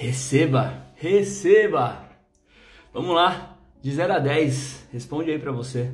Receba, receba. Vamos lá, de 0 a 10, responde aí para você.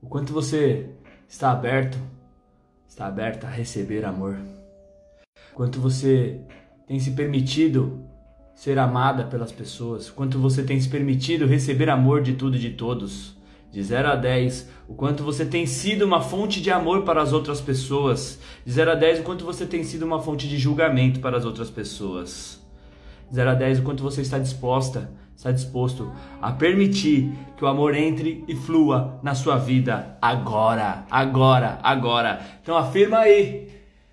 O quanto você está aberto, está aberta a receber amor. Quanto você tem se permitido ser amada pelas pessoas, quanto você tem se permitido receber amor de tudo e de todos. De 0 a 10, o quanto você tem sido uma fonte de amor para as outras pessoas. De 0 a 10, o quanto você tem sido uma fonte de julgamento para as outras pessoas. De 0 a 10, o quanto você está disposta, está disposto a permitir que o amor entre e flua na sua vida agora, agora, agora. Então afirma aí.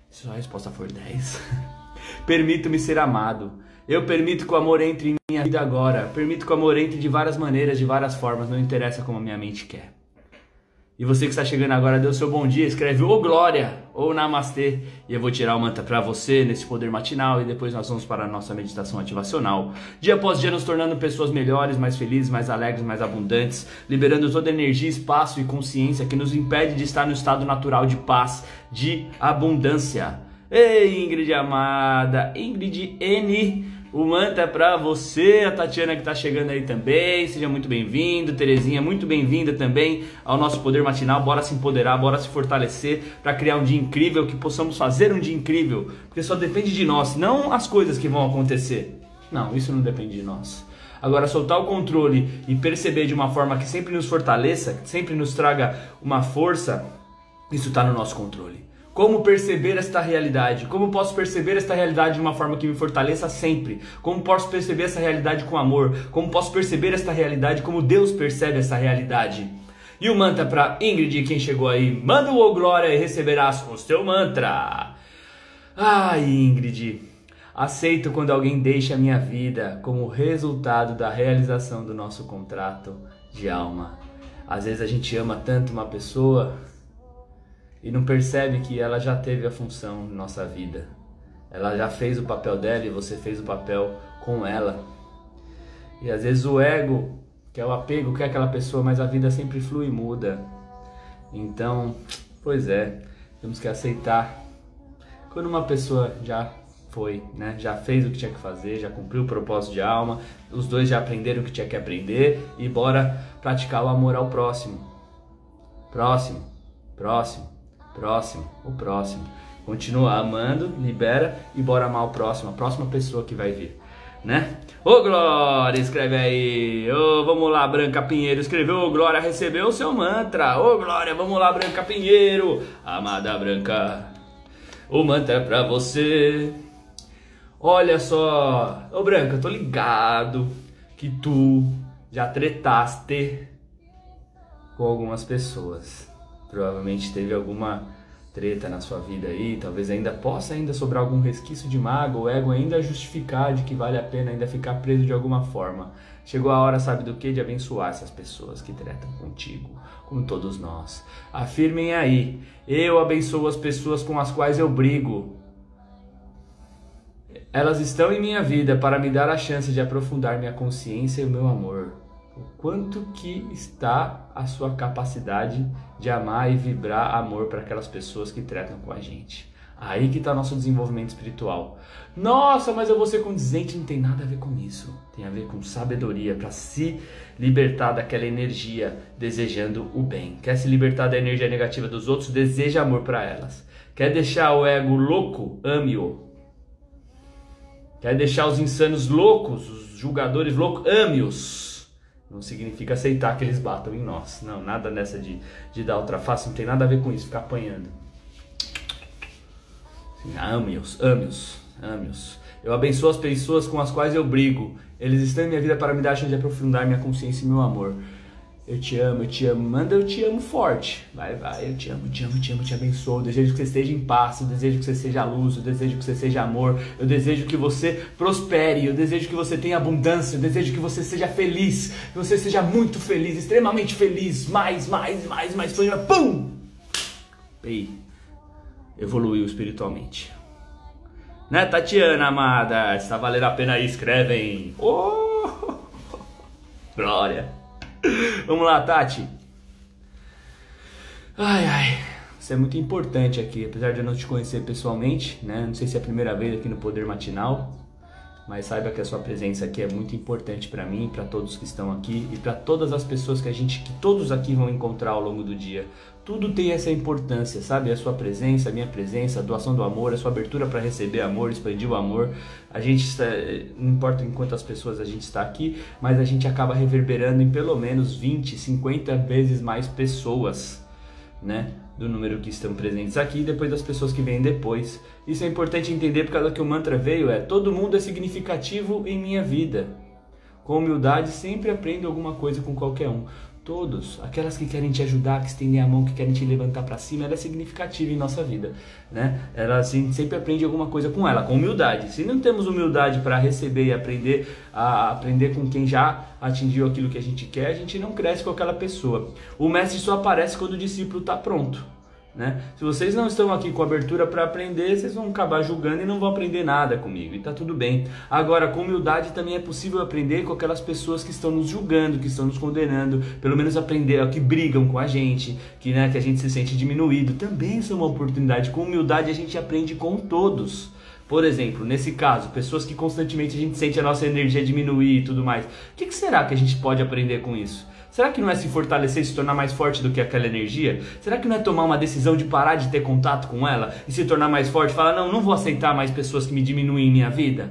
Se a resposta for 10, permito-me ser amado. Eu permito que o amor entre em minha vida agora. Permito que o amor entre de várias maneiras, de várias formas, não interessa como a minha mente quer. E você que está chegando agora, dê o seu bom dia, escreve ou glória ou namastê. E eu vou tirar o mantra para você nesse poder matinal e depois nós vamos para a nossa meditação ativacional. Dia após dia nos tornando pessoas melhores, mais felizes, mais alegres, mais abundantes, liberando toda a energia, espaço e consciência que nos impede de estar no estado natural de paz, de abundância. Ei, Ingrid amada, Ingrid N o mantra é para você, a Tatiana que está chegando aí também. Seja muito bem-vindo, Terezinha, muito bem-vinda também ao nosso poder matinal. Bora se empoderar, bora se fortalecer para criar um dia incrível, que possamos fazer um dia incrível, porque só depende de nós, não as coisas que vão acontecer. Não, isso não depende de nós. Agora, soltar o controle e perceber de uma forma que sempre nos fortaleça, que sempre nos traga uma força, isso está no nosso controle. Como perceber esta realidade? Como posso perceber esta realidade de uma forma que me fortaleça sempre? Como posso perceber essa realidade com amor? Como posso perceber esta realidade como Deus percebe essa realidade? E o mantra para Ingrid, quem chegou aí, manda o glória e receberás o seu mantra. Ai, Ingrid, aceito quando alguém deixa a minha vida como resultado da realização do nosso contrato de alma. Às vezes a gente ama tanto uma pessoa e não percebe que ela já teve a função na nossa vida. Ela já fez o papel dela e você fez o papel com ela. E às vezes o ego, que é o apego, quer aquela pessoa, mas a vida sempre flui e muda. Então, pois é, temos que aceitar. Quando uma pessoa já foi, né? Já fez o que tinha que fazer, já cumpriu o propósito de alma, os dois já aprenderam o que tinha que aprender e bora praticar o amor ao próximo. Próximo, próximo. Próximo, o próximo. Continua amando, libera e bora amar o próximo, a próxima pessoa que vai vir, né? Ô Glória, escreve aí. Ô, vamos lá, Branca Pinheiro, escreveu. Ô Glória, recebeu o seu mantra. Ô Glória, vamos lá, Branca Pinheiro. Amada Branca, o mantra é pra você. Olha só, ô Branca, tô ligado que tu já tretaste com algumas pessoas. Provavelmente teve alguma treta na sua vida aí, talvez ainda possa ainda sobrar algum resquício de mago, o ego ainda justificar de que vale a pena ainda ficar preso de alguma forma. Chegou a hora, sabe do que? De abençoar essas pessoas que tretam contigo, como todos nós. Afirmem aí, eu abençoo as pessoas com as quais eu brigo. Elas estão em minha vida para me dar a chance de aprofundar minha consciência e o meu amor o quanto que está a sua capacidade de amar e vibrar amor para aquelas pessoas que tratam com a gente. Aí que está nosso desenvolvimento espiritual. Nossa, mas eu vou ser condizente, não tem nada a ver com isso. Tem a ver com sabedoria para se libertar daquela energia desejando o bem. Quer se libertar da energia negativa dos outros? Deseja amor para elas. Quer deixar o ego louco? Ame-o. Quer deixar os insanos loucos, os julgadores loucos? Ame-os. Não significa aceitar que eles batam em nós. Não, nada nessa de, de dar face, não tem nada a ver com isso, ficar apanhando. Ame-os, ame-os, ame-os. Eu abençoo as pessoas com as quais eu brigo. Eles estão em minha vida para me dar a chance de aprofundar minha consciência e meu amor. Eu te amo, eu te amo. Manda eu te amo forte. Vai, vai, eu te amo, te amo, te amo, te abençoo. Eu desejo que você esteja em paz, eu desejo que você seja luz, eu desejo que você seja amor, eu desejo que você prospere, eu desejo que você tenha abundância, eu desejo que você seja feliz, que você seja muito feliz, extremamente feliz, mais, mais, mais, mais, pum! Ei, evoluiu espiritualmente. Né, Tatiana amada? Está valendo a pena aí, escrevem. Oh! Glória! Vamos lá, Tati. Ai, ai. Isso é muito importante aqui, apesar de eu não te conhecer pessoalmente, né? Não sei se é a primeira vez aqui no Poder Matinal, mas saiba que a sua presença aqui é muito importante para mim, para todos que estão aqui e para todas as pessoas que a gente, que todos aqui vão encontrar ao longo do dia. Tudo tem essa importância, sabe? A sua presença, a minha presença, a doação do amor, a sua abertura para receber amor, expandir o amor. A gente, está, não importa em quantas pessoas a gente está aqui, mas a gente acaba reverberando em pelo menos 20, 50 vezes mais pessoas, né? Do número que estão presentes aqui e depois das pessoas que vêm depois. Isso é importante entender por causa que o mantra veio é todo mundo é significativo em minha vida. Com humildade sempre aprendo alguma coisa com qualquer um. Todos, aquelas que querem te ajudar, que estendem a mão, que querem te levantar para cima, ela é significativa em nossa vida, né? Ela assim, sempre aprende alguma coisa com ela, com humildade. Se não temos humildade para receber e aprender a aprender com quem já atingiu aquilo que a gente quer, a gente não cresce com aquela pessoa. O mestre só aparece quando o discípulo está pronto. Né? Se vocês não estão aqui com abertura para aprender, vocês vão acabar julgando e não vão aprender nada comigo, e tá tudo bem. Agora, com humildade também é possível aprender com aquelas pessoas que estão nos julgando, que estão nos condenando, pelo menos aprender, que brigam com a gente, que, né, que a gente se sente diminuído. Também isso é uma oportunidade. Com humildade a gente aprende com todos. Por exemplo, nesse caso, pessoas que constantemente a gente sente a nossa energia diminuir e tudo mais. O que, que será que a gente pode aprender com isso? Será que não é se fortalecer e se tornar mais forte do que aquela energia? Será que não é tomar uma decisão de parar de ter contato com ela e se tornar mais forte? Falar, não, não vou aceitar mais pessoas que me diminuem em minha vida?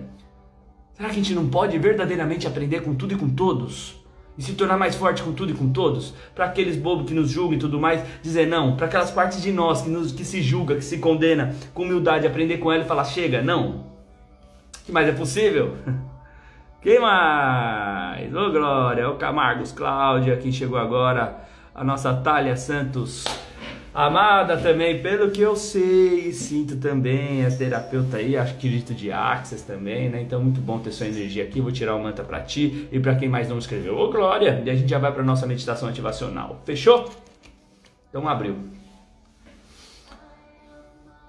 Será que a gente não pode verdadeiramente aprender com tudo e com todos? E se tornar mais forte com tudo e com todos? Para aqueles bobos que nos julgam e tudo mais, dizer não. Para aquelas partes de nós que, nos, que se julga, que se condena, com humildade, aprender com ela e falar, chega, não. que mais é possível? Quem mais? Ô Glória, o Camargos Cláudia, que chegou agora, a nossa Thalia Santos, amada também, pelo que eu sei, sinto também, é terapeuta aí, acredito de Axis também, né? Então muito bom ter sua energia aqui, vou tirar o manta para ti e para quem mais não escreveu. Ô Glória, e a gente já vai para nossa meditação ativacional. Fechou? Então abriu.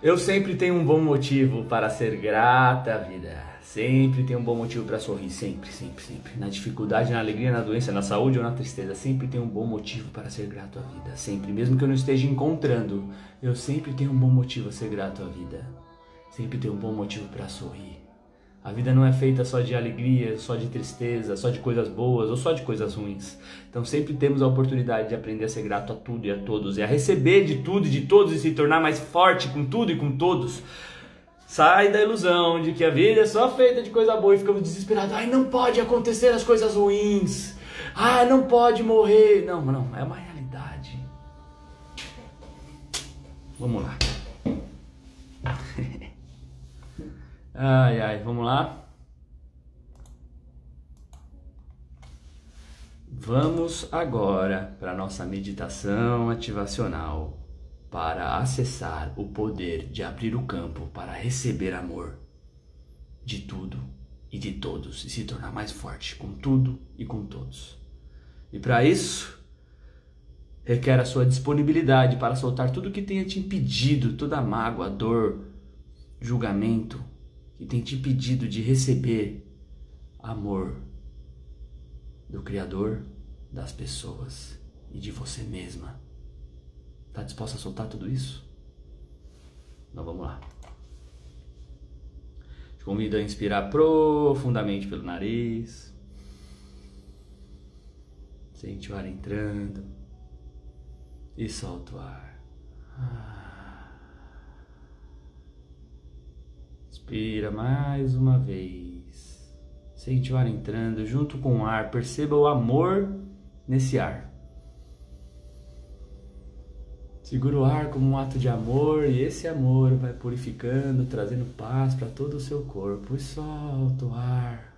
Eu sempre tenho um bom motivo para ser grata à vida. Sempre tem um bom motivo para sorrir, sempre, sempre, sempre. Na dificuldade, na alegria, na doença, na saúde ou na tristeza, sempre tem um bom motivo para ser grato à vida. Sempre, mesmo que eu não esteja encontrando, eu sempre tenho um bom motivo a ser grato à vida. Sempre tenho um bom motivo para sorrir. A vida não é feita só de alegria, só de tristeza, só de coisas boas ou só de coisas ruins. Então sempre temos a oportunidade de aprender a ser grato a tudo e a todos, e a receber de tudo e de todos e se tornar mais forte com tudo e com todos. Sai da ilusão de que a vida é só feita de coisa boa e ficamos desesperados. Ai, não pode acontecer as coisas ruins. Ai, não pode morrer. Não, não, é uma realidade. Vamos lá. Ai, ai, vamos lá. Vamos agora para nossa meditação ativacional para acessar o poder de abrir o campo para receber amor de tudo e de todos e se tornar mais forte com tudo e com todos. E para isso, requer a sua disponibilidade para soltar tudo que tenha te impedido, toda mágoa, dor, julgamento que tem te impedido de receber amor do Criador, das pessoas e de você mesma. Está disposta a soltar tudo isso? Então vamos lá. Te convido a inspirar profundamente pelo nariz. Sente o ar entrando. E solta o ar. Inspira mais uma vez. Sente o ar entrando junto com o ar. Perceba o amor nesse ar. Segura o ar como um ato de amor e esse amor vai purificando, trazendo paz para todo o seu corpo. E solta o ar.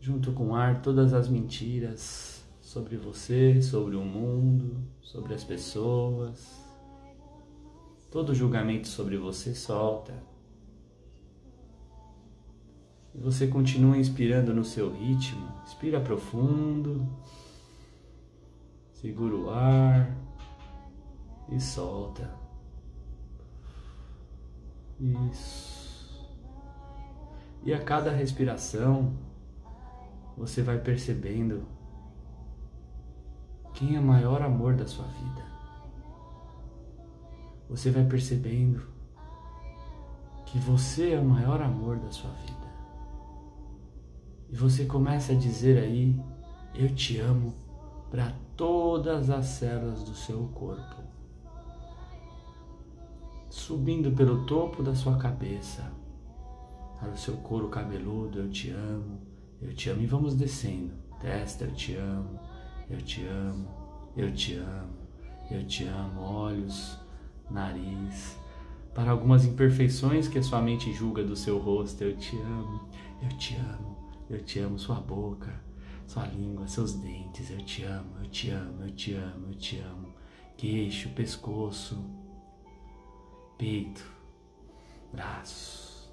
Junto com o ar, todas as mentiras sobre você, sobre o mundo, sobre as pessoas. Todo julgamento sobre você solta. E você continua inspirando no seu ritmo. Inspira profundo. Segura o ar e solta. Isso. E a cada respiração, você vai percebendo quem é o maior amor da sua vida. Você vai percebendo que você é o maior amor da sua vida. E você começa a dizer aí: Eu te amo para todas as células do seu corpo. Subindo pelo topo da sua cabeça, para o seu couro cabeludo, eu te amo, eu te amo. E vamos descendo. Testa, eu te amo, eu te amo, eu te amo, eu te amo. Olhos, nariz, para algumas imperfeições que a sua mente julga do seu rosto, eu te amo, eu te amo, eu te amo, sua boca, sua língua, seus dentes, eu te amo, eu te amo, eu te amo, eu te amo. Queixo, pescoço, peito, braços.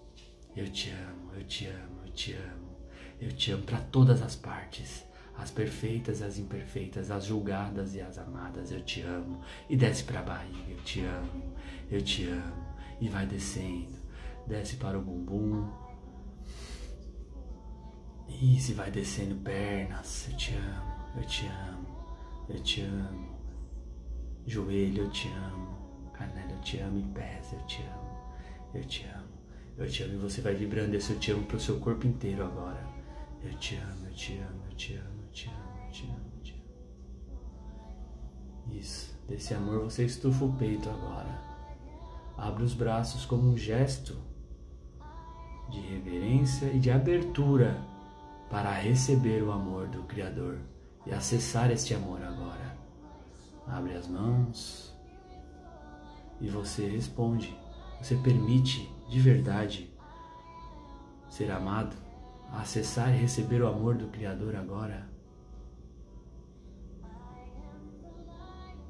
Eu te amo, eu te amo, eu te amo. Eu te amo para todas as partes as perfeitas, as imperfeitas, as julgadas e as amadas, eu te amo. E desce para a barriga, eu te amo, eu te amo. E vai descendo, desce para o bumbum. Isso, e vai descendo pernas, eu te amo, eu te amo, eu te amo. Joelho, eu te amo. Canela, eu te amo. E pés, eu te amo, eu te amo, eu te amo. E você vai vibrando esse eu te amo pro seu corpo inteiro agora. Eu te amo, eu te amo, eu te amo te amo, te amo, te amo. Isso, desse amor você estufa o peito agora. Abre os braços como um gesto de reverência e de abertura para receber o amor do Criador e acessar este amor agora. Abre as mãos e você responde. Você permite de verdade ser amado, acessar e receber o amor do Criador agora.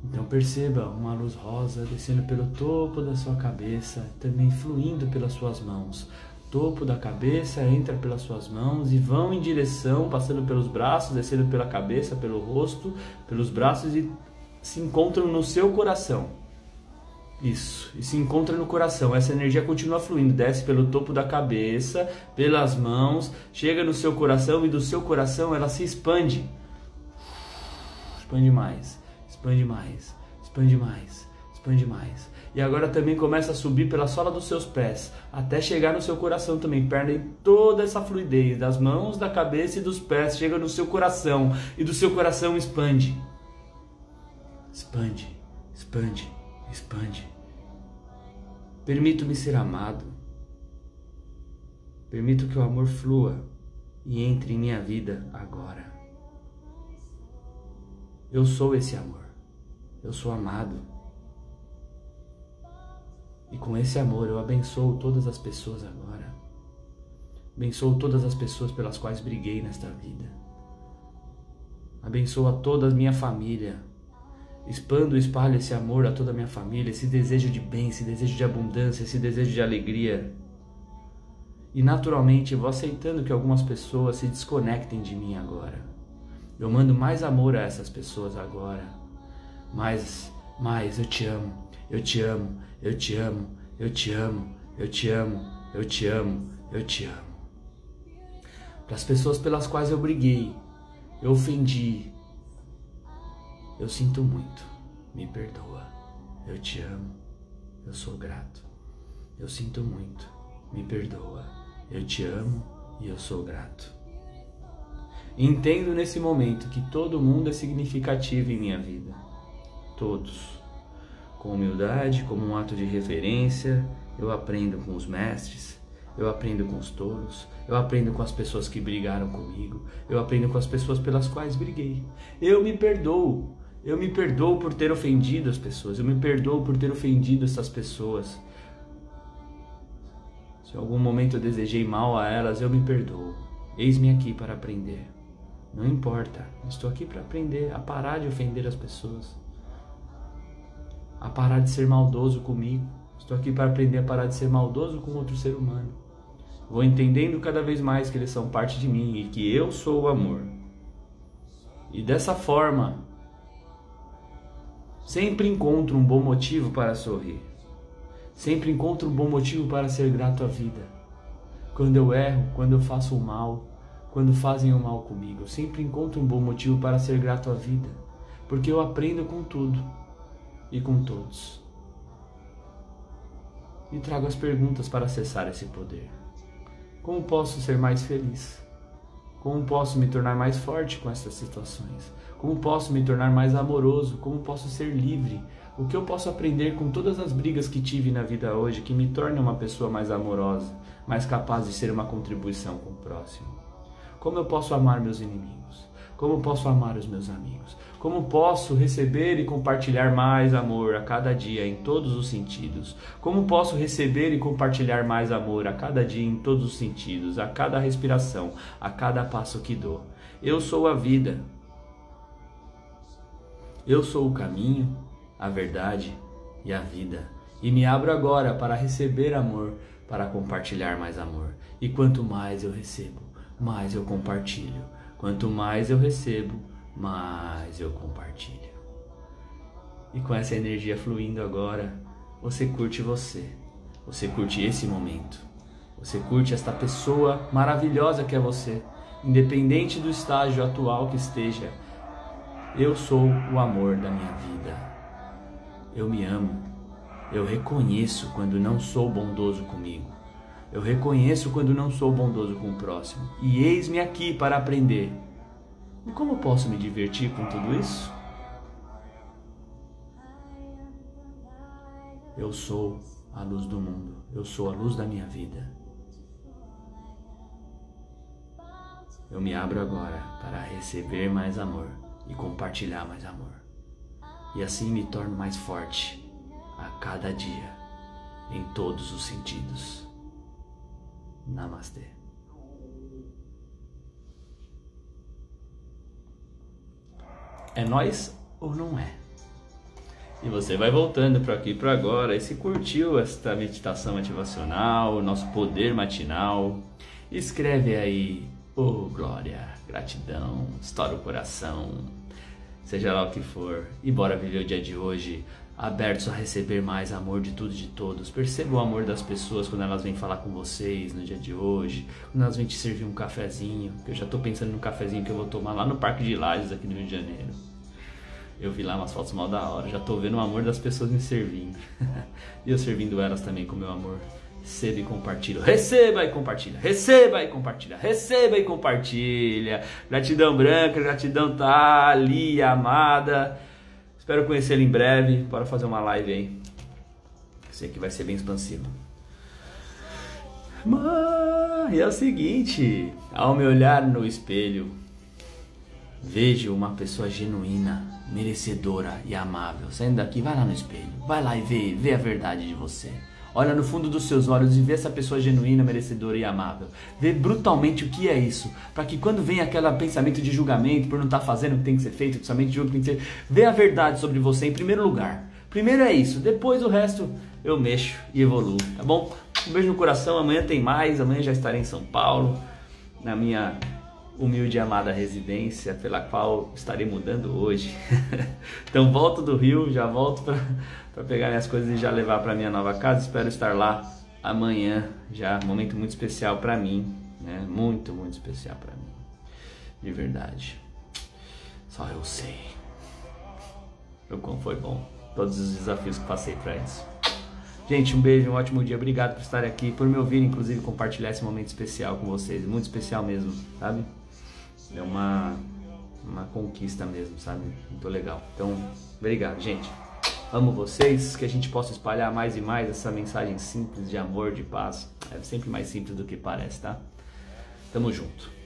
Então perceba uma luz rosa descendo pelo topo da sua cabeça, também fluindo pelas suas mãos. Topo da cabeça entra pelas suas mãos e vão em direção, passando pelos braços, descendo pela cabeça, pelo rosto, pelos braços e se encontram no seu coração. Isso, e se encontra no coração. Essa energia continua fluindo, desce pelo topo da cabeça, pelas mãos, chega no seu coração e do seu coração ela se expande. Expande mais expande mais, expande mais, expande mais. E agora também começa a subir pela sola dos seus pés, até chegar no seu coração também. Perna e toda essa fluidez das mãos, da cabeça e dos pés chega no seu coração e do seu coração expande. Expande, expande, expande. Permito-me ser amado. Permito que o amor flua e entre em minha vida agora. Eu sou esse amor. Eu sou amado. E com esse amor eu abençoo todas as pessoas agora. Abençoo todas as pessoas pelas quais briguei nesta vida. Abençoo a toda a minha família. Expando e espalho esse amor a toda a minha família, esse desejo de bem, esse desejo de abundância, esse desejo de alegria. E naturalmente vou aceitando que algumas pessoas se desconectem de mim agora. Eu mando mais amor a essas pessoas agora mais, mais, eu te amo, eu te amo, eu te amo, eu te amo, eu te amo, eu te amo, eu te amo. Para as pessoas pelas quais eu briguei, eu ofendi, eu sinto muito, me perdoa, eu te amo, eu sou grato, eu sinto muito, me perdoa, eu te amo e eu sou grato. Entendo nesse momento que todo mundo é significativo em minha vida. Todos. Com humildade, como um ato de reverência, eu aprendo com os mestres, eu aprendo com os tolos, eu aprendo com as pessoas que brigaram comigo, eu aprendo com as pessoas pelas quais briguei. Eu me perdoo, eu me perdoo por ter ofendido as pessoas, eu me perdoo por ter ofendido essas pessoas. Se em algum momento eu desejei mal a elas, eu me perdoo. Eis-me aqui para aprender. Não importa, estou aqui para aprender a parar de ofender as pessoas a parar de ser maldoso comigo. Estou aqui para aprender a parar de ser maldoso com outro ser humano. Vou entendendo cada vez mais que eles são parte de mim e que eu sou o amor. E dessa forma, sempre encontro um bom motivo para sorrir. Sempre encontro um bom motivo para ser grato à vida. Quando eu erro, quando eu faço o mal, quando fazem o mal comigo, eu sempre encontro um bom motivo para ser grato à vida, porque eu aprendo com tudo e com todos. E trago as perguntas para acessar esse poder. Como posso ser mais feliz? Como posso me tornar mais forte com essas situações? Como posso me tornar mais amoroso? Como posso ser livre? O que eu posso aprender com todas as brigas que tive na vida hoje que me torne uma pessoa mais amorosa, mais capaz de ser uma contribuição com o próximo? Como eu posso amar meus inimigos? Como posso amar os meus amigos? Como posso receber e compartilhar mais amor a cada dia em todos os sentidos? Como posso receber e compartilhar mais amor a cada dia em todos os sentidos, a cada respiração, a cada passo que dou? Eu sou a vida. Eu sou o caminho, a verdade e a vida. E me abro agora para receber amor, para compartilhar mais amor. E quanto mais eu recebo, mais eu compartilho. Quanto mais eu recebo, mais eu compartilho. E com essa energia fluindo agora, você curte você. Você curte esse momento. Você curte esta pessoa maravilhosa que é você, independente do estágio atual que esteja. Eu sou o amor da minha vida. Eu me amo. Eu reconheço quando não sou bondoso comigo. Eu reconheço quando não sou bondoso com o próximo. E eis-me aqui para aprender. E como posso me divertir com tudo isso? Eu sou a luz do mundo. Eu sou a luz da minha vida. Eu me abro agora para receber mais amor e compartilhar mais amor. E assim me torno mais forte a cada dia, em todos os sentidos. Namastê. É nós ou não é? E você vai voltando para aqui para agora. E se curtiu esta meditação motivacional, o nosso poder matinal, escreve aí, oh glória, gratidão, estoura o coração, seja lá o que for. E bora viver o dia de hoje abertos a receber mais amor de tudo e de todos. Perceba o amor das pessoas quando elas vêm falar com vocês no dia de hoje, quando elas vêm te servir um cafezinho, que eu já estou pensando no cafezinho que eu vou tomar lá no Parque de Lages aqui no Rio de Janeiro. Eu vi lá umas fotos mal da hora, já estou vendo o amor das pessoas me servindo. e eu servindo elas também com meu amor. Receba e compartilha. Receba e compartilha. Receba e compartilha. Receba e compartilha. Gratidão branca, gratidão Thalia, amada. Espero conhecê-lo em breve. Bora fazer uma live aí. Sei que vai ser bem expansivo. Mas é o seguinte, ao me olhar no espelho, vejo uma pessoa genuína, merecedora e amável. Saindo daqui, vai lá no espelho, vai lá e vê, vê a verdade de você. Olha no fundo dos seus olhos e vê essa pessoa genuína, merecedora e amável. Vê brutalmente o que é isso, para que quando vem aquele pensamento de julgamento por não estar tá fazendo o que tem que ser feito, pensamento de julgamento tem que ser, vê a verdade sobre você em primeiro lugar. Primeiro é isso, depois o resto eu mexo e evoluo, tá bom? Um beijo no coração, amanhã tem mais, amanhã já estarei em São Paulo, na minha humilde e amada residência pela qual estarei mudando hoje. então volto do Rio, já volto para pegar minhas coisas e já levar para minha nova casa. Espero estar lá amanhã, já momento muito especial para mim, né? Muito, muito especial para mim. De verdade. Só eu sei. O quão foi bom. Todos os desafios que passei para isso. Gente, um beijo, um ótimo dia. Obrigado por estar aqui, por me ouvir, inclusive compartilhar esse momento especial com vocês. Muito especial mesmo, sabe? É uma, uma conquista mesmo, sabe? Muito legal. Então, obrigado, gente. Amo vocês, que a gente possa espalhar mais e mais essa mensagem simples de amor, de paz. É sempre mais simples do que parece, tá? Tamo junto.